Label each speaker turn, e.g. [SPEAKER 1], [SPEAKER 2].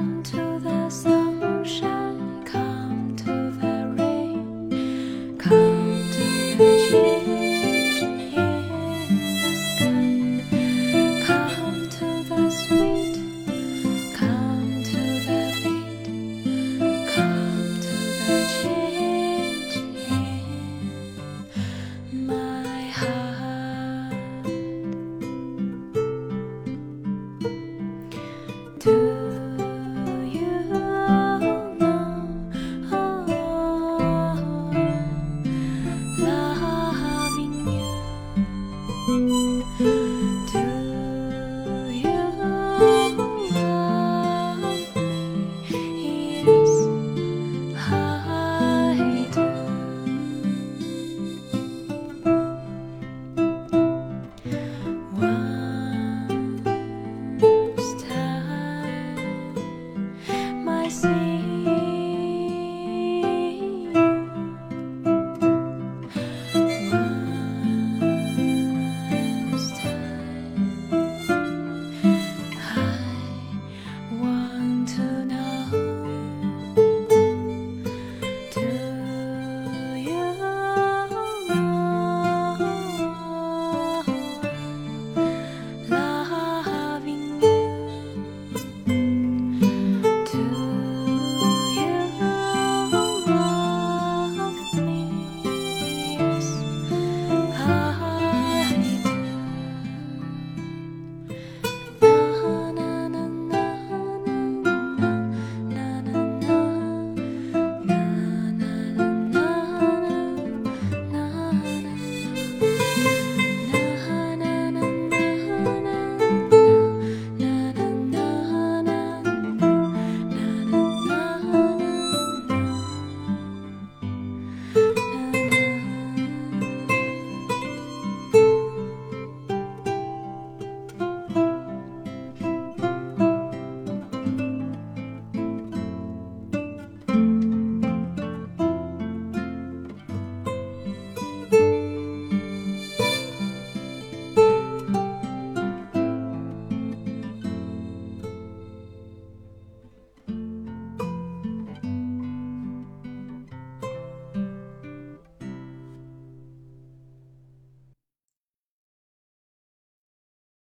[SPEAKER 1] Come to the Sea